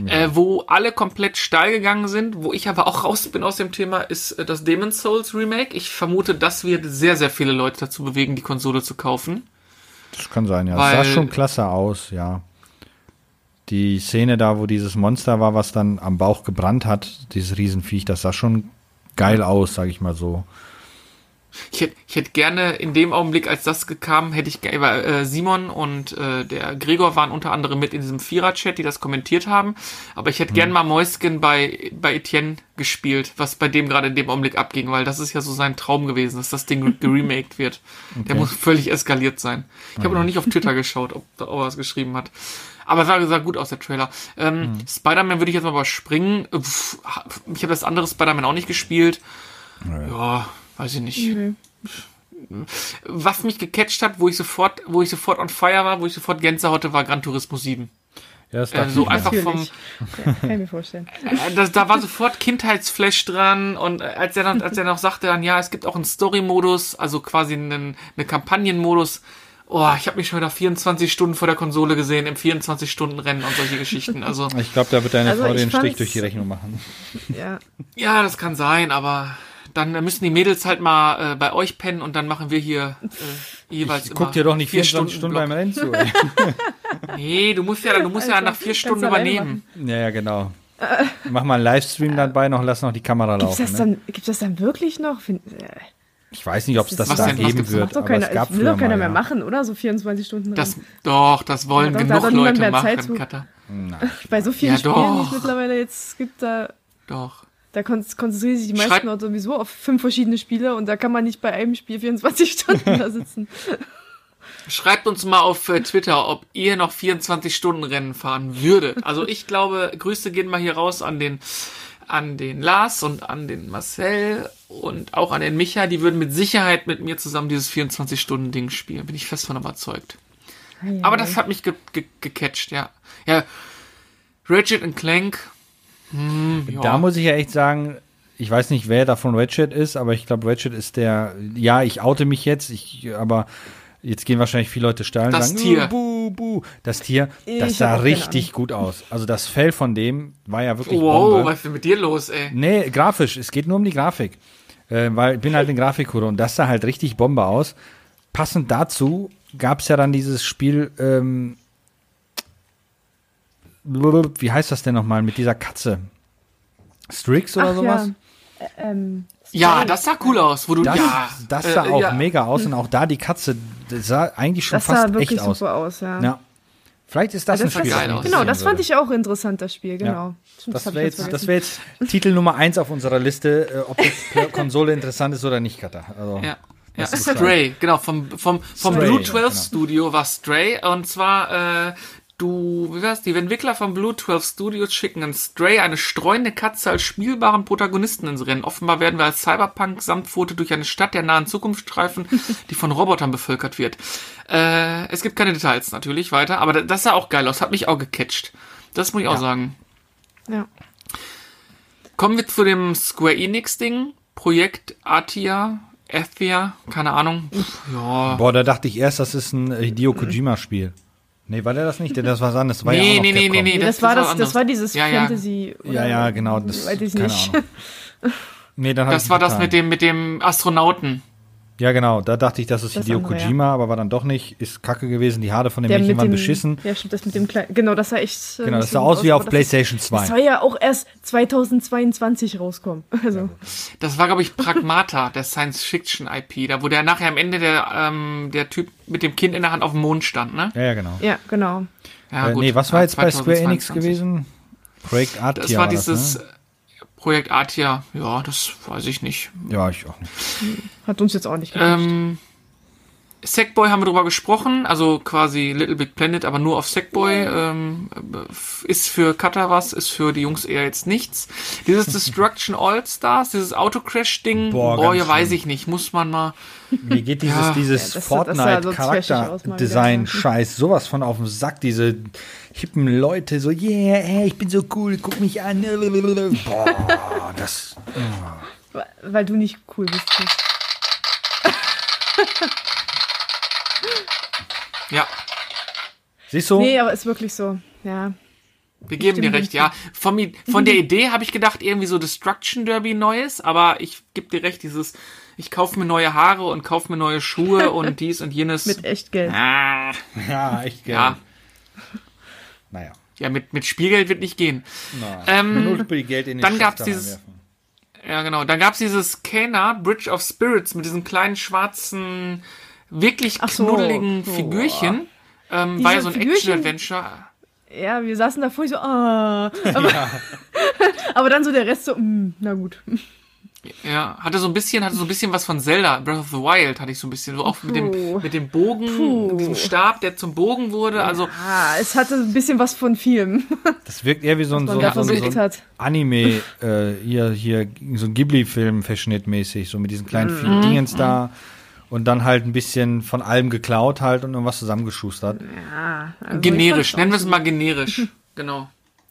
Äh, wo alle komplett steil gegangen sind, wo ich aber auch raus bin aus dem Thema, ist äh, das Demon's Souls Remake. Ich vermute, das wird sehr, sehr viele Leute dazu bewegen, die Konsole zu kaufen. Das kann sein, ja. Weil- Es sah schon klasse aus, ja. Die Szene da, wo dieses Monster war, was dann am Bauch gebrannt hat, dieses Riesenviech, das sah schon geil aus, sag ich mal so. Ich hätte, ich hätte gerne in dem Augenblick, als das kam, hätte ich äh, Simon und äh, der Gregor waren unter anderem mit in diesem Vierer-Chat, die das kommentiert haben. Aber ich hätte gern mal Mäusken bei, bei Etienne gespielt, was bei dem gerade in dem Augenblick abging, weil das ist ja so sein Traum gewesen, dass das Ding geremaked wird. Der muss völlig eskaliert sein. Ich habe noch nicht auf Twitter geschaut, ob, ob er was geschrieben hat. Aber es sah, sah gut aus, der Trailer. Ähm, Spider-Man würde ich jetzt mal überspringen. Ich habe das andere Spider-Man auch nicht gespielt. Ja, weiß ich nicht. Was mich gecatcht hat, wo ich sofort, wo ich sofort on fire war, wo ich sofort Gänsehaut hatte, war Gran Turismo 7. Ja, das Äh, so einfach vom. Ja, kann ich mir vorstellen. äh, das, da war sofort Kindheitsflash dran und äh, als er dann, als er noch sagte dann, ja, es gibt auch einen Story-Modus, also quasi einen, eine Kampagnenmodus. Oh, ich habe mich schon wieder 24 Stunden vor der Konsole gesehen, im 24-Stunden-Rennen und solche Geschichten. Also, Ich glaube, da wird deine Also Frau den Strich fand's- durch die Rechnung machen. Ja. ja, das kann sein, aber dann müssen die Mädels halt mal äh, bei euch pennen und dann machen wir hier äh, jeweils Guck dir doch nicht vier 24 Stunden beim. Rennen zu. Ey. Nee, du musst ja, du musst ja Also, nach vier Stunden übernehmen. ja, ja, genau. Mach mal einen Livestream dabei noch, lass noch die Kamera Gibt's laufen. das, Ne? dann, gibt's das dann wirklich noch? Äh, Ich weiß nicht, ob es das Was da denn? Geben das wird, doch aber keiner, es gab will doch keiner mal, mehr ja. machen, oder? So 24 Stunden Das, doch, das wollen Ja, doch, da genug hat doch niemand Leute mehr Zeit machen. Bei so vielen Ja, Spielen, die es mittlerweile jetzt gibt, da, Doch. Da kon konzentrieren sich die meisten Schreib- Leute sowieso auf fünf verschiedene Spiele und da kann man nicht bei einem Spiel 24 Stunden da sitzen. Schreibt uns mal auf äh, Twitter, ob ihr noch 24 Stunden Rennen fahren würdet. Also ich glaube, Grüße gehen mal hier raus an den an den Lars und an den Marcel und auch an den Micha. Die würden mit Sicherheit mit mir zusammen dieses 24 Stunden Ding spielen. Bin ich fest von überzeugt. Aber das hat mich ge ge gecatcht, ja. Ja. Ratchet Clank. Hm, ja. Da muss ich ja echt sagen, ich weiß nicht, wer davon Ratchet ist, aber ich glaube, Ratchet ist der, ja, ich oute mich jetzt, ich, aber jetzt gehen wahrscheinlich viele Leute steil und Das sagen, Tier. "Uh, buh, buh. Das Tier, das Ich sah auch keine richtig gut aus. Also das Fell von dem war ja wirklich wow, Bombe. was ist denn mit dir los, ey? Nee, grafisch, es geht nur um die Grafik. Äh, weil ich bin halt ein Grafikkuro und das sah halt richtig Bombe aus. Passend dazu gab es ja dann dieses Spiel, ähm, wie heißt das denn nochmal, mit dieser Katze? Strix oder Ach sowas? ja. Ä- Ähm, Ja, das sah cool aus, wo du Das, ja, das sah äh, auch ja. mega aus und auch da die Katze, das sah eigentlich schon das sah fast wirklich echt aus. super aus, ja. Ja. Vielleicht ist das, Das ein sah Spiel, das. Genau, das fand würde. ich auch interessant, das Spiel, genau. Das wäre jetzt, das wär jetzt Titel Nummer eins auf unserer Liste, äh, ob die Konsole interessant ist oder nicht, Katha. Also, Ja. Ja, Das ist Stray, genau, vom, vom, vom Stray, Blue ja, 12 genau. Studio war Stray und zwar, äh, du, wie war's, die Entwickler von Blue 12 Studios schicken in Stray eine streuende Katze als spielbaren Protagonisten ins Rennen. Offenbar werden wir als Cyberpunk-Samtpfote durch eine Stadt der nahen Zukunft streifen, die von Robotern bevölkert wird. Äh, es gibt keine Details natürlich weiter, aber das sah auch geil aus, hat mich auch gecatcht. Das muss ich auch sagen. Ja. Kommen wir zu dem Square Enix-Ding. Projekt Atia, Athia, keine Ahnung. Pff, ja. Boah, da dachte ich erst, das ist ein Hideo Kojima-Spiel. Nee, war der das nicht? Denn das war was anderes. Das war ja Nee, nee, nee, nee, nee. Nee, das, das war das, das war dieses Ja, ja. Fantasy. Ja, ja, genau. Das, weiß ich keine nicht. Ahnung. Nee, dann Das war das getan. mit dem, mit dem Astronauten. Ja, genau. Da dachte ich, das ist Das Hideo andere, ja. Kojima, aber war dann doch nicht. Ist kacke gewesen. Die Haare von dem Mädchen waren beschissen. Ja, stimmt, das mit dem kleinen. Genau, das sah echt. äh, Genau, das sah aus wie auf das PlayStation Das 2. soll ja auch erst 2022 rauskommen. Also, Das war, glaube ich, Pragmata, der Science-Fiction-IP. Da, wo der nachher am Ende der, ähm, der Typ mit dem Kind in der Hand auf dem Mond stand, ne? Ja, ja, genau. ja, genau. Ja, äh, nee, was war jetzt bei Square Enix 2022. gewesen? Projekt Artia. Das war das, dieses ne? Projekt Atia. Ja, das weiß ich nicht. Ja, ich auch nicht. Hat uns jetzt auch nicht gecatcht. Ähm, Sackboy haben wir drüber gesprochen, also quasi Little Big Planet, aber nur auf Sackboy. Ähm, äh, ist für Cutter was, ist für die Jungs eher jetzt nichts. Dieses Destruction All Stars, dieses Autocrash-Ding, Boah, boah, ganz ja, weiß ich nicht, muss man mal. Mir geht dieses, Ja. dieses Ja, Fortnite-Charakter-Design-Scheiß sowas von auf den Sack. Diese hippen Leute, so, yeah, ey, ich bin so cool, guck mich an. Boah, das. Weil- Weil du nicht cool bist. Ja, Siehst du? Nee, aber ist wirklich so. Ja. wir geben dir recht, ja. Von, von der Idee habe ich gedacht, irgendwie so Destruction Derby Neues, aber ich gebe dir recht, dieses, ich kaufe mir neue Haare und kaufe mir neue Schuhe und dies und jenes. Mit echt Geld. ah, Ja, echt geil. ja, Naja. ja, mit, mit Spielgeld wird nicht gehen. Ähm, Nur viel Geld in den dann gab's Schafter dieses-. Ja, genau. Dann gab's dieses Kena Bridge of Spirits mit diesen kleinen schwarzen, wirklich Ach so. knuddeligen. Figürchen. Ähm, war ja so ein? Action-Adventure. Ja, wir saßen davor so, ah. Aber, aber dann so der Rest so, mm, na gut. Ja, hatte so ein bisschen, hatte so ein bisschen was von Zelda, Breath of the Wild hatte ich so ein bisschen, so auch mit dem, mit dem Bogen, Puh. diesem Stab, der zum Bogen wurde, also, Ah, es hatte ein bisschen was von Film, Das wirkt eher wie so ein, so, ein- so, ein-. Anime, äh, hier, hier, so ein Ghibli-Film verschnittmäßig, so mit diesen kleinen Mhm. Dingens da. Und dann halt ein bisschen von allem geklaut halt und irgendwas zusammengeschustert. Ja, also generisch, nennen wir es mal generisch. Genau.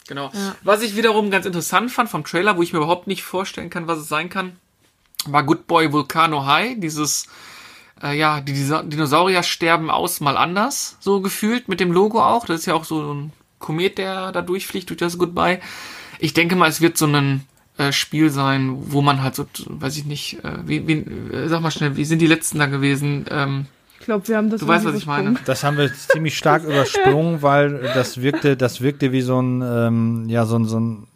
Genau. Was ich wiederum ganz interessant fand vom Trailer, wo ich mir überhaupt nicht vorstellen kann, was es sein kann, war Good Boy Volcano High, dieses äh, ja, die Dinosaurier sterben aus mal anders, so gefühlt mit dem Logo auch. Das ist ja auch so ein Komet, der da durchfliegt durch das Goodbye. Ich denke mal, es wird so ein äh, Spiel sein, wo man halt so, weiß ich nicht, äh, wie, wie, äh, sag mal schnell, wie sind die letzten da gewesen? Ähm, Ich glaube, wir haben das Du weißt, was ich meine. Das haben wir ziemlich stark übersprungen, weil das wirkte, das wirkte wie so ein, ähm, ja, so ein, so ein,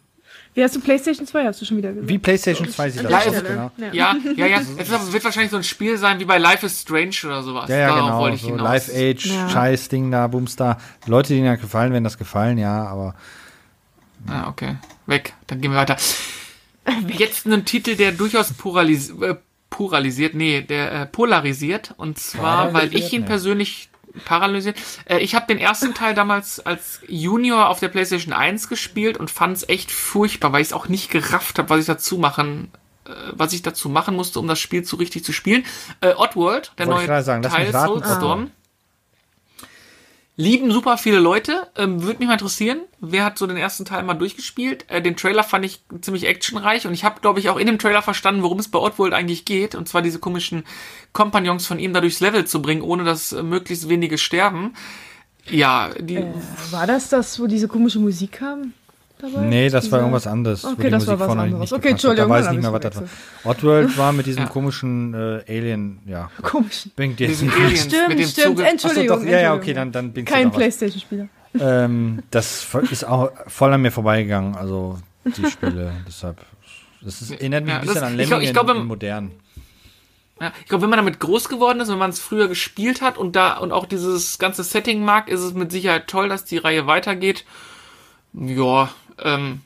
Wie hast du PlayStation 2, hast du schon wieder gesagt. wie PlayStation 2 sieht das der aus, genau. Ja, ja, ja. Es wird wahrscheinlich so ein Spiel sein wie bei Life is Strange oder sowas. Ja, ja, Darauf genau. wollte ich So hinaus. Live Age, Ja. Scheiß-Ding da, Boomstar. Leute, denen das gefallen, werden das gefallen, ja, aber Ah, okay. Weg. Dann gehen wir weiter. Jetzt ein Titel, der durchaus poralis äh, pluralisiert, nee, der äh, polarisiert. Und zwar, weil ich ihn Nee. persönlich paralysiert. Äh, ich habe den ersten Teil damals als Junior auf der PlayStation 1 gespielt und fand es echt furchtbar, weil ich es auch nicht gerafft habe, was ich dazu machen äh, was ich dazu machen musste, um das Spiel zu richtig zu spielen. Äh, Oddworld, der Wollte neue sagen, Teil Soulstorm. Lieben super viele Leute. Ähm, Würde mich mal interessieren, wer hat so den ersten Teil mal durchgespielt? Äh, den Trailer fand ich ziemlich actionreich und ich habe, glaube ich, auch in dem Trailer verstanden, worum es bei Oddworld eigentlich geht. Und zwar diese komischen Kompagnons von ihm da durchs Level zu bringen, ohne dass äh, möglichst wenige sterben. Ja, die. Äh, war das das, wo diese komische Musik kam? Dabei? Nee, das Diese... war irgendwas anderes. Okay, das Musik war was anderes. Okay, Entschuldigung. Da weiß ich nicht mehr, was das war. Oddworld war mit diesem ja. komischen äh, Alien, ja. Komischen. Bringt jetzt nicht. Aliens stimmt, mit dem stimmt. Zuge Entschuldigung. Achso, doch, ja, ja, okay, dann, dann bin ich Kein Playstation-Spieler. Ähm, das ist auch voll an mir vorbeigegangen, also die Spiele. Deshalb, das ist, erinnert mich ja, ein bisschen das, an Lemming ich glaub, ich glaub, in, in modern. Ja, ich glaube, wenn man damit groß geworden ist, wenn man es früher gespielt hat und da und auch dieses ganze Setting mag, ist es mit Sicherheit toll, dass die Reihe weitergeht. Ja, ähm,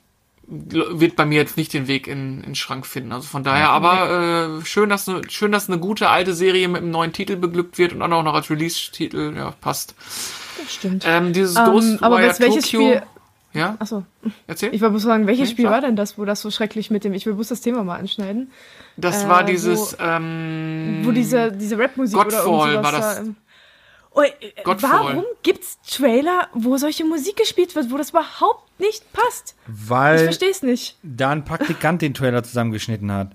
wird bei mir jetzt nicht den Weg in, in den Schrank finden. Also von daher, aber äh, schön, dass ne, schön, dass eine gute alte Serie mit einem neuen Titel beglückt wird und dann auch noch als Release-Titel, ja, passt. Das stimmt. Ähm, dieses um, ähm, Ghost aber welches Tokyo, Spiel? Ja? Achso. Erzähl. Ich wollte bloß sagen, welches nee, Spiel war denn das, wo das so schrecklich mit dem, ich will bloß das Thema mal anschneiden. Das äh, war dieses, wo, ähm, wo diese, diese Rap-Musik oder irgendwas war das. Da, Oh, äh, warum gibt's Trailer, wo solche Musik gespielt wird, wo das überhaupt nicht passt? Weil ich verstehe es nicht. Da ein Praktikant den Trailer zusammengeschnitten hat.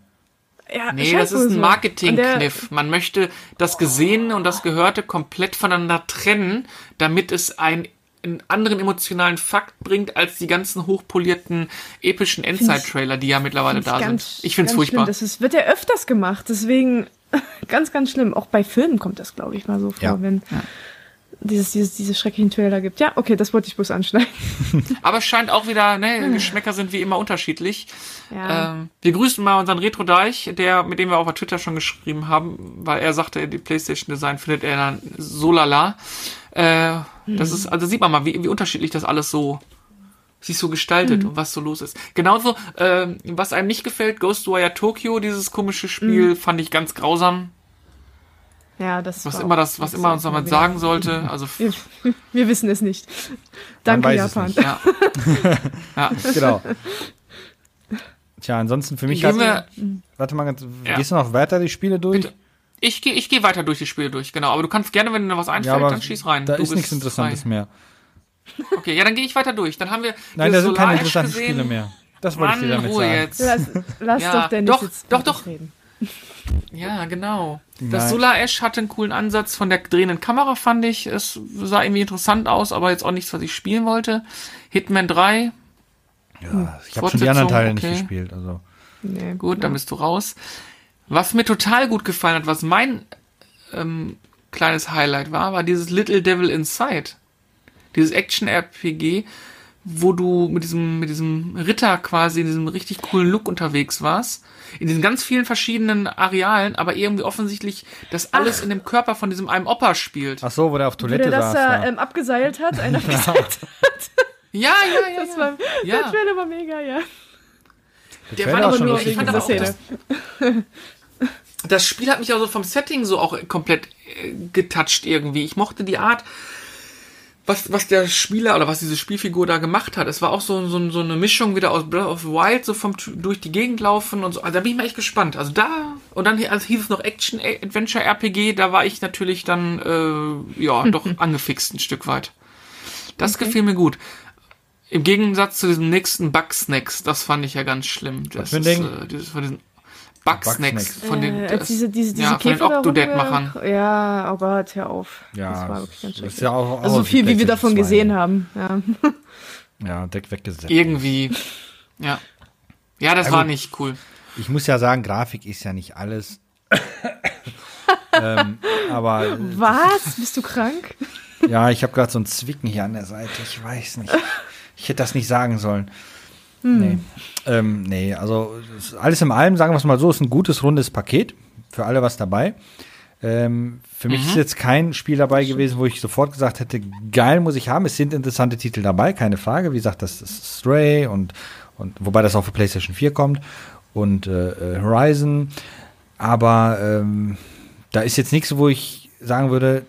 Ja, nee, das ist ein Marketingkniff. Man möchte das Gesehene und das Gehörte komplett voneinander trennen, damit es ein einen anderen emotionalen Fakt bringt als die ganzen hochpolierten epischen Endzeit-Trailer, die ja mittlerweile da ganz, sind. Ich finde es furchtbar. Schlimm. Das ist, wird ja öfters gemacht, deswegen ganz, ganz schlimm. Auch bei Filmen kommt das, glaube ich, mal so vor, ja. wenn ja. dieses, dieses, diese schrecklichen Trailer gibt. Ja, okay, das wollte ich bloß anschneiden. Aber es scheint auch wieder, ne, Geschmäcker sind wie immer unterschiedlich. Ja. Ähm, wir grüßen mal unseren Retro Deich, der, mit dem wir auf Twitter schon geschrieben haben, weil er sagte, die PlayStation Design findet er dann so lala. Äh, mhm. Das ist, also sieht man mal, wie, wie unterschiedlich das alles so sich so gestaltet mhm. und was so los ist. Genauso, äh, was einem nicht gefällt, Ghostwire Tokyo, dieses komische Spiel, mhm. fand ich ganz grausam. Ja, das was immer das, was immer uns damit sagen sollte. Also wir, wir, wissen es nicht. Danke Japan. Ja. ja. Genau. Tja, ansonsten für mich. Gehen wir, warte mal, ja. gehst du noch weiter die Spiele durch? Bitte. Ich gehe ich geh weiter durch die Spiele durch, genau. Aber du kannst gerne, wenn dir noch was einfällt, ja, dann schieß rein. Da du ist nichts Interessantes frei. mehr. Okay, ja, dann gehe ich weiter durch. Dann haben wir. Nein, da sind keine interessanten gesehen. Spiele mehr. Das wollte Mann, ich dir damit Ruhe sagen. Jetzt. Lass, lass ja, doch Dennis doch, jetzt doch, doch. reden. Ja, genau. Nein. Das Solar Ash hatte einen coolen Ansatz von der drehenden Kamera, fand ich. Es sah irgendwie interessant aus, aber jetzt auch nichts, was ich spielen wollte. Hitman 3. Ja, ich habe schon die anderen Teile okay. nicht gespielt. Also. Nee, gut, ja. dann bist du raus. Was mir total gut gefallen hat, was mein ähm, kleines Highlight war, war dieses Little Devil Inside dieses Action-RPG, wo du mit diesem, mit diesem Ritter quasi in diesem richtig coolen Look unterwegs warst. In diesen ganz vielen verschiedenen Arealen, aber irgendwie offensichtlich, dass alles Ach. in dem Körper von diesem einem Opa spielt. Ach so, wo der auf Toilette wo der das da ähm, abgeseilt hat, einer abgeseilt hat. Ja, ja, ja. Das ja. War, ja. Der Trailer war mega, ja. Der, der war aber nur wegen dieser Szene. Das, das Spiel hat mich also vom Setting so auch komplett äh, getoucht irgendwie. Ich mochte die Art, was, was der Spieler oder was diese Spielfigur da gemacht hat. Es war auch so, so, so eine Mischung wieder aus Breath of the Wild, so vom durch die Gegend laufen und so. Also da bin ich mal echt gespannt. Also da, und dann also hieß es noch Action Adventure RPG, da war ich natürlich dann äh, ja doch angefixt ein Stück weit. Das okay. gefiel mir gut. Im Gegensatz zu diesem nächsten Bugsnacks, das fand ich ja ganz schlimm. Das Ding? Äh, dieses von diesen Bugsnacks von den, äh, das, diese, diese, diese ja, von den Octodad-Machern. Ja, oh Gott, hör auf. Ja, das war wirklich ganz schrecklich. Ja auch, also so viel, wie wir davon zwei. gesehen haben. Ja, ja Deck weggesetzt. Irgendwie. Ja. Ja, das also, war nicht cool. Ich muss ja sagen, Grafik ist ja nicht alles. ähm, aber. Was? Bist du krank? ja, ich habe gerade so ein Zwicken hier an der Seite. Ich weiß nicht. Ich hätte das nicht sagen sollen. Hm. Nee. Ähm, nee, also alles in allem, sagen wir es mal so, ist ein gutes, rundes Paket. Für alle was dabei. Ähm, für mich mhm. ist jetzt kein Spiel dabei gewesen, wo ich sofort gesagt hätte, geil muss ich haben. Es sind interessante Titel dabei, keine Frage. Wie gesagt, das ist Stray und, und wobei das auch für PlayStation 4 kommt und äh, äh, Horizon. Aber ähm, da ist jetzt nichts, wo ich sagen würde,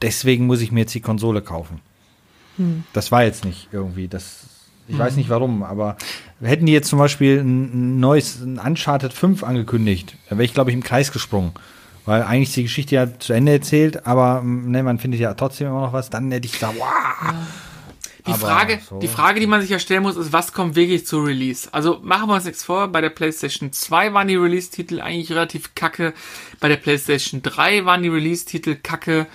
deswegen muss ich mir jetzt die Konsole kaufen. Hm. Das war jetzt nicht irgendwie. Das ich weiß nicht warum, aber hätten die jetzt zum Beispiel ein neues ein Uncharted 5 angekündigt, da wäre ich, glaube ich, im Kreis gesprungen. Weil eigentlich ist die Geschichte ja zu Ende erzählt, aber ne, man findet ja trotzdem immer noch was. Dann hätte ich gesagt, wow. Die Aber Frage, so. die Frage, die man sich ja stellen muss, ist, was kommt wirklich zu Release? Also machen wir uns nichts vor, bei der PlayStation 2 waren die Release-Titel eigentlich relativ kacke, bei der PlayStation 3 waren die Release-Titel kacke.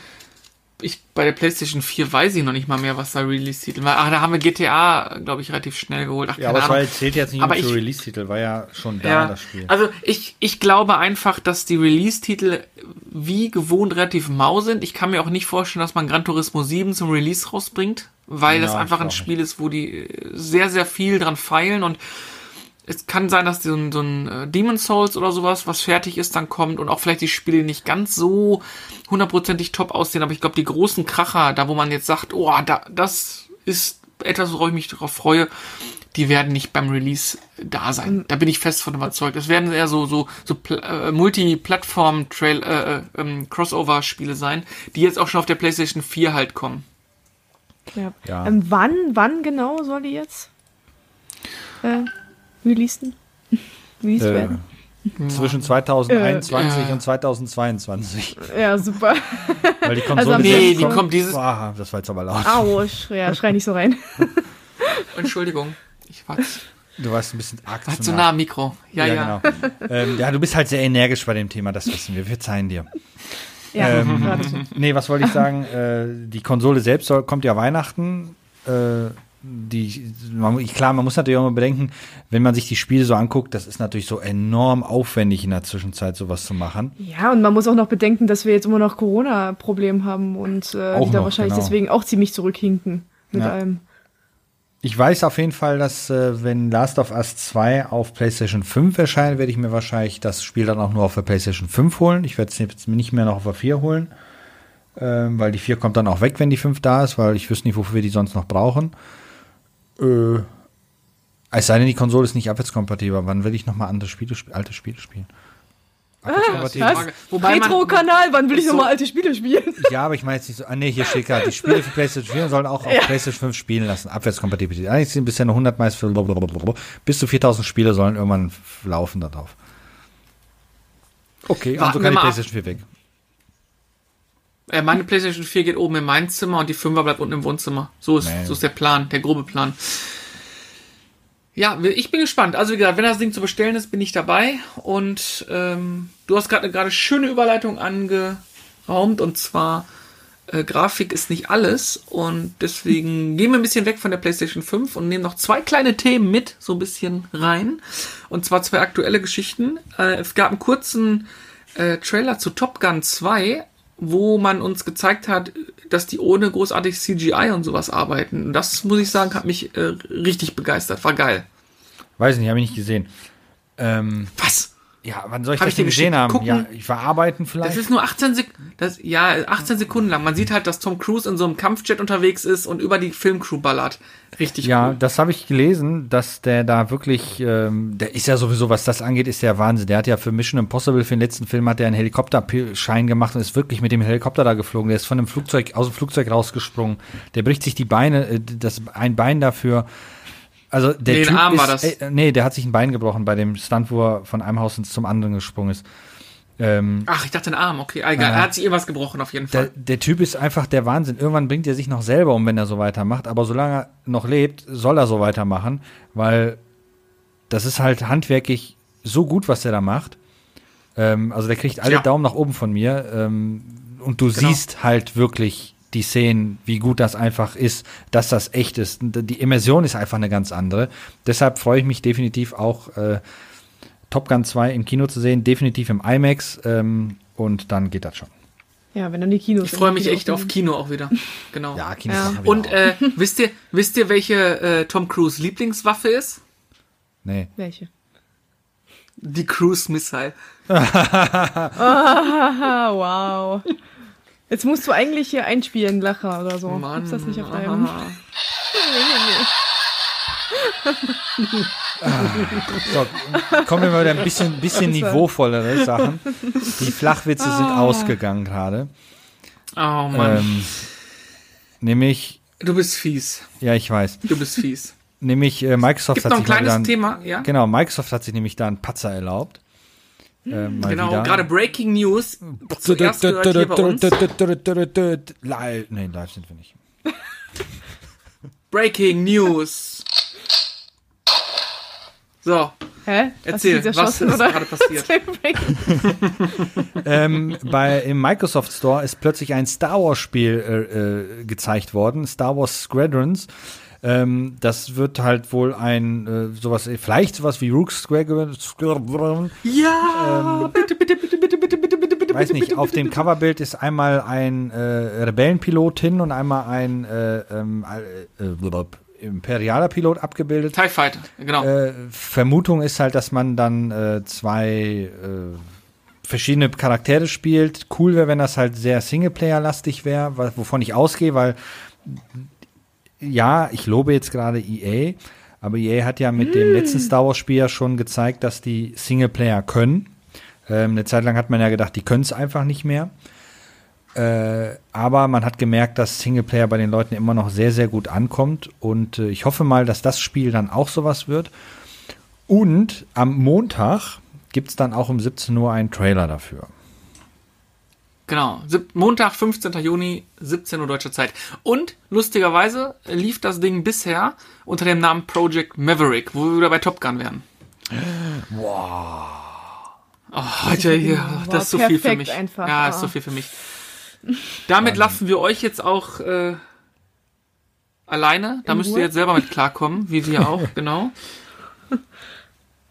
Ich, bei der PlayStation 4 weiß ich noch nicht mal mehr, was da Release-Titel war. Ach, da haben wir GTA, glaube ich, relativ schnell geholt. Ach, Ja, aber es Ahnung. war, zählt jetzt nicht Aber ich- Release-Titel, war ja schon da, Ja, das Spiel. also ich, ich glaube einfach, dass die Release-Titel wie gewohnt relativ mau sind. Ich kann mir auch nicht vorstellen, dass man Gran Turismo 7 zum Release rausbringt, weil das Ja, einfach ich ein Spiel ist, wo die sehr, sehr viel dran feilen und es kann sein, dass so ein, so ein äh, Demon Souls oder sowas, was fertig ist, dann kommt und auch vielleicht die Spiele nicht ganz so hundertprozentig top aussehen, aber ich glaube, die großen Kracher, da wo man jetzt sagt, oh, da, das ist etwas, worauf ich mich darauf freue, die werden nicht beim Release da sein. Da bin ich fest von überzeugt. Es werden eher so so so äh, Multi-Plattform Trail äh, äh, ähm, Crossover Spiele sein, die jetzt auch schon auf der PlayStation 4 halt kommen. Ja. Ja. Ähm, wann, wann genau soll die jetzt äh, releasen? Released Äh, werden? zwischen 2021 Äh, und 2022. Ja, super. Weil die Konsole Also, Nee, selbst die kommt dieses Boah, das war jetzt aber laut. Au, sch ja, schrei nicht so rein. Entschuldigung, ich war Du warst ein bisschen arg zu nah. am Mikro. Ja, ja. genau. ähm, ja, du bist halt sehr energisch bei dem Thema, das wissen wir. Wir verzeihen dir. Ja, Ähm. Nee, was wollte ich sagen? äh, die Konsole selbst soll, kommt ja Weihnachten. Äh, die, man, klar, man muss natürlich auch mal bedenken, wenn man sich die Spiele so anguckt, das ist natürlich so enorm aufwendig in der Zwischenzeit sowas zu machen. Ja, und man muss auch noch bedenken, dass wir jetzt immer noch Corona-Problem haben und äh, Auch da noch, wahrscheinlich genau. deswegen auch ziemlich zurückhinken mit Ja. allem. Ich weiß auf jeden Fall, dass äh, wenn Last of Us 2 auf PlayStation 5 erscheint, werde ich mir wahrscheinlich das Spiel dann auch nur auf der PlayStation 5 holen. Ich werde es jetzt nicht mehr noch auf der 4 holen, ähm, weil die 4 kommt dann auch weg, wenn die 5 da ist, weil ich wüsste nicht, wofür wir die sonst noch brauchen. Äh, es sei denn, die Konsole ist nicht abwärtskompatibel. Wann will ich noch mal andere Spiele, sp- alte Spiele spielen? Abwärtskompatibel? man, Retro-Kanal, wann will ich so- nochmal alte Spiele spielen? Ja, aber ich meine jetzt nicht so. Ah, nee, hier steht gerade, die Spiele für PlayStation 4 sollen auch auf PlayStation 5 spielen lassen. Abwärtskompatibilität. Eigentlich sind bisher nur 100 meist für blablabla. bis zu 4000 Spiele sollen irgendwann laufen darauf. Okay, Warten also wir kann die. PlayStation 4 weg. Äh, meine PlayStation 4 geht oben in mein Zimmer und die 5er bleibt unten im Wohnzimmer. So ist, so ist der Plan, der grobe Plan. Ja, ich bin gespannt. Also wie gesagt, wenn das Ding zu bestellen ist, bin ich dabei. Und ähm, du hast gerade eine gerade schöne Überleitung angeraumt und zwar äh, Grafik ist nicht alles und deswegen gehen wir ein bisschen weg von der PlayStation 5 und nehmen noch zwei kleine Themen mit, so ein bisschen rein. Und zwar zwei aktuelle Geschichten. Äh, es gab einen kurzen äh, Trailer zu Top Gun 2, wo man uns gezeigt hat, dass die ohne großartig CGI und sowas arbeiten. Und das, muss ich sagen, hat mich äh, richtig begeistert. War geil. Weiß ich nicht, habe ich nicht gesehen. Ähm, Was? Ja, wann soll ich Hab das ich denn gesehen haben? Gucken. Ja, ich war arbeiten vielleicht. Das ist nur 18 Sekunden, das, ja, 18 Sekunden lang. Man sieht halt, dass Tom Cruise in so einem Kampfjet unterwegs ist und über die Filmcrew ballert. Richtig Ja, cool. das habe ich gelesen, dass der da wirklich, ähm, der ist ja sowieso, was das angeht, ist der Wahnsinn. Der hat ja für Mission Impossible, für den letzten Film, hat er einen Helikopterschein gemacht und ist wirklich mit dem Helikopter da geflogen. Der ist von dem Flugzeug, aus dem Flugzeug rausgesprungen. Der bricht sich die Beine, äh, das ein Bein dafür. Also der Nee, den Typ Arm ist, war das. Äh, nee, der hat sich ein Bein gebrochen bei dem Stunt, wo er von einem Haus ins zum anderen gesprungen ist. Ähm, Ach, ich dachte, ein Arm, okay. Egal, Ja. er hat sich irgendwas gebrochen auf jeden der, Fall. der Typ ist einfach der Wahnsinn. Irgendwann bringt er sich noch selber um, wenn er so weitermacht. Aber solange er noch lebt, soll er so weitermachen, weil das ist halt handwerklich so gut, was er da macht. Ähm, also der kriegt alle Ja. Daumen nach oben von mir. Ähm, und du Genau. siehst halt wirklich die Szenen, wie gut das einfach ist, dass das echt ist. Die Immersion ist einfach eine ganz andere. Deshalb freue ich mich definitiv auch, äh, Top Gun 2 im Kino zu sehen, definitiv im IMAX. Ähm, und dann geht das schon. Ja, wenn dann die Kinos. Ich freue mich Kino echt auf. Kino auch wieder. Genau. Ja, Kinos Ja. Und äh, wisst ihr, wisst ihr, welche äh, Tom Cruise Lieblingswaffe ist? nee. Welche? Die Cruise Missile. Ah, wow. Jetzt musst du eigentlich hier einspielen, Lacher oder so. Mann. Gibt's das nicht auf deinem? aha. So, kommen wir mal wieder ein bisschen, bisschen niveauvollere Sachen. Die Flachwitze sind Ah. ausgegangen gerade. Oh Mann. Ähm, nämlich, du bist fies. ja, ich weiß. Du bist fies. Nämlich äh, Microsoft Gibt hat noch ein sich kleines ein, Thema, ja? Genau, Microsoft hat sich nämlich da einen Patzer erlaubt. Äh, mal Genau, wieder. gerade Breaking News. Zuerst gehört hier bei uns. Live, sind wir nicht. Breaking News. So, Hä? erzähl, was erschossen, ist gerade passiert? ähm, bei, Im Microsoft Store ist plötzlich ein Star Wars Spiel äh, äh, gezeigt worden, Star Wars Squadrons. Ähm, das wird halt wohl ein äh, sowas, vielleicht sowas wie Rook Squadron Ja, bitte, bitte, bitte, bitte, bitte, bitte, bitte, bitte, weiß bitte, nicht, bitte, auf bitte, dem bitte. Coverbild ist einmal ein äh, Rebellenpilot hin und einmal ein äh, ähm, äh, äh, imperialer Pilot abgebildet. TIE Fighter, genau. Äh, Vermutung ist halt, dass man dann äh, zwei äh, verschiedene Charaktere spielt. Cool wäre, wenn das halt sehr Singleplayer-lastig wäre, wovon ich ausgehe, weil ja, ich lobe jetzt gerade EA, aber EA hat ja mit dem letzten Star Wars-Spiel ja schon gezeigt, dass die Singleplayer können. Ähm, eine Zeit lang hat man ja gedacht, die können es einfach nicht mehr. Äh, aber man hat gemerkt, dass Singleplayer bei den Leuten immer noch sehr, sehr gut ankommt. Und äh, ich hoffe mal, dass das Spiel dann auch sowas wird. Und am Montag gibt es dann auch um 17 Uhr einen Trailer dafür. Genau. Montag, 15. Juni, 17 Uhr deutscher Zeit. Und lustigerweise lief das Ding bisher unter dem Namen Project Maverick, wo wir wieder bei Top Gun wären. Wow. Oh, heute hier, Wow, das ist so viel für mich. einfach, ja, ist so viel für mich. Damit lassen wir euch jetzt auch äh, alleine. Da müsst ihr jetzt selber mit klarkommen, wie wir auch, genau.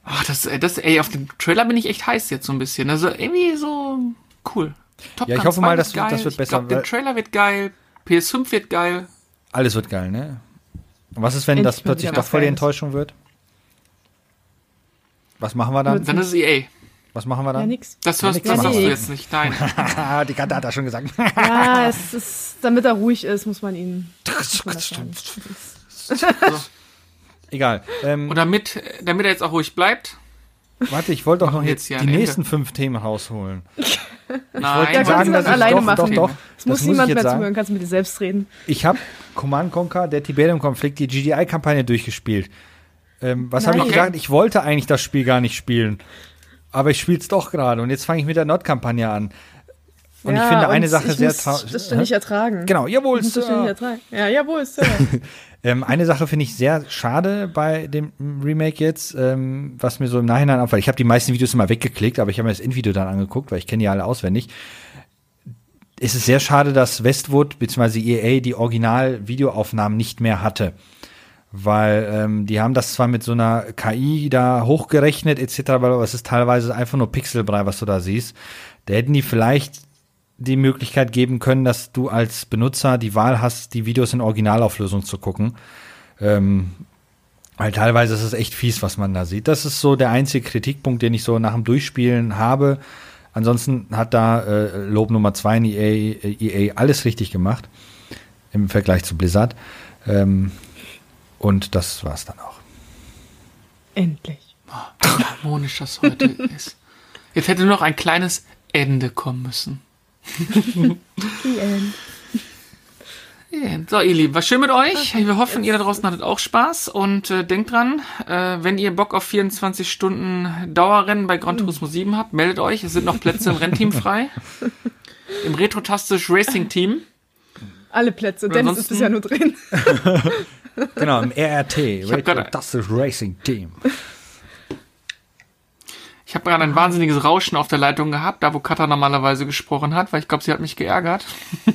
Ach, das, äh, das, ey, auf den Trailer bin ich echt heiß jetzt so ein bisschen. Also irgendwie so cool. Top Ja, ich hoffe 2 mal, wird das wird- das besser, Ich glaube, der Trailer wird geil. PS5 wird geil. Alles wird geil, ne? Und was ist, wenn Endlich das plötzlich doch voll die. Enttäuschung wird? Was machen wir dann? Dann ist es EA. Was machen wir Ja, dann? nix. Das hörst, nix das sagst du jetzt nicht. Nein. die Kante hat er schon gesagt. Ja, es ist, damit er ruhig ist, muss man ihn. das sagen. Egal. Ähm, Und damit, damit er jetzt auch ruhig bleibt. warte, ich wollte doch noch jetzt jetzt hier die ein Ende. nächsten fünf Themen rausholen. Nein. Ja, wollte kannst sagen, du dass das ich alleine doch, machen. doch, doch, Es das muss niemand ich mehr sagen. zuhören, kannst du mit dir selbst reden. Ich habe Command Conquer, der Tiberium-Konflikt, die GDI-Kampagne durchgespielt. Ähm, was habe ich gesagt? Ich wollte eigentlich das Spiel gar nicht spielen. Aber ich spiele es doch gerade. Und jetzt fange ich mit der Nord-Kampagne an. Und ich finde eine Sache sehr traurig. Das ständig ertragen. Genau, jawohl, muss das ständig Sir. ertragen. Ja, jawohl, Sir. Ähm, eine Sache finde ich sehr schade bei dem Remake jetzt, ähm, was mir so im Nachhinein auffällt. Ich habe die meisten Videos immer weggeklickt, aber ich habe mir das Endvideo dann angeguckt, weil ich kenne die alle auswendig. Es ist sehr schade, dass Westwood bzw. EA die Original-Videoaufnahmen nicht mehr hatte. Weil ähm, die haben das zwar mit so einer KI da hochgerechnet etc., aber es ist teilweise einfach nur Pixelbrei, was du da siehst. Da hätten die vielleicht die Möglichkeit geben können, dass du als Benutzer die Wahl hast, die Videos in Originalauflösung zu gucken. Ähm, weil teilweise ist es echt fies, was man da sieht. Das ist so der einzige Kritikpunkt, den ich so nach dem Durchspielen habe. Ansonsten hat da äh, Lob Nummer zwei in EA, EA alles richtig gemacht im Vergleich zu Blizzard. Ähm, und das war's dann auch. Endlich. Wie harmonisch das heute ist. Jetzt hätte nur noch ein kleines Ende kommen müssen. So, ihr Lieben, war schön mit euch. Wir hoffen, ihr da draußen hattet auch Spaß. Und äh, denkt dran, äh, wenn ihr Bock auf 24 Stunden Dauerrennen bei Gran Turismo 7 habt, meldet euch. Es sind noch Plätze im Rennteam frei. Im Retrotastisch Racing Team. Alle Plätze. Oder Dennis ist bisher nur drin. Genau, im RRT, Fantastic Racing Team. Ich habe gerade ein wahnsinniges Rauschen auf der Leitung gehabt, da wo Katha normalerweise gesprochen hat, weil ich glaube, sie hat mich geärgert.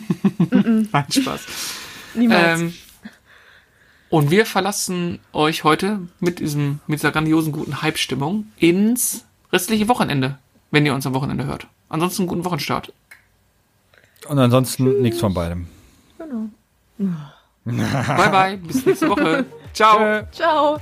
Nein, Spaß. Niemals. Ähm, und wir verlassen euch heute mit diesem, mit dieser grandiosen guten Hype-Stimmung ins restliche Wochenende, wenn ihr uns am Wochenende hört. Ansonsten einen guten Wochenstart. Und ansonsten nichts von beidem. Bye bye, bis nächste Woche. Ciao. Ciao.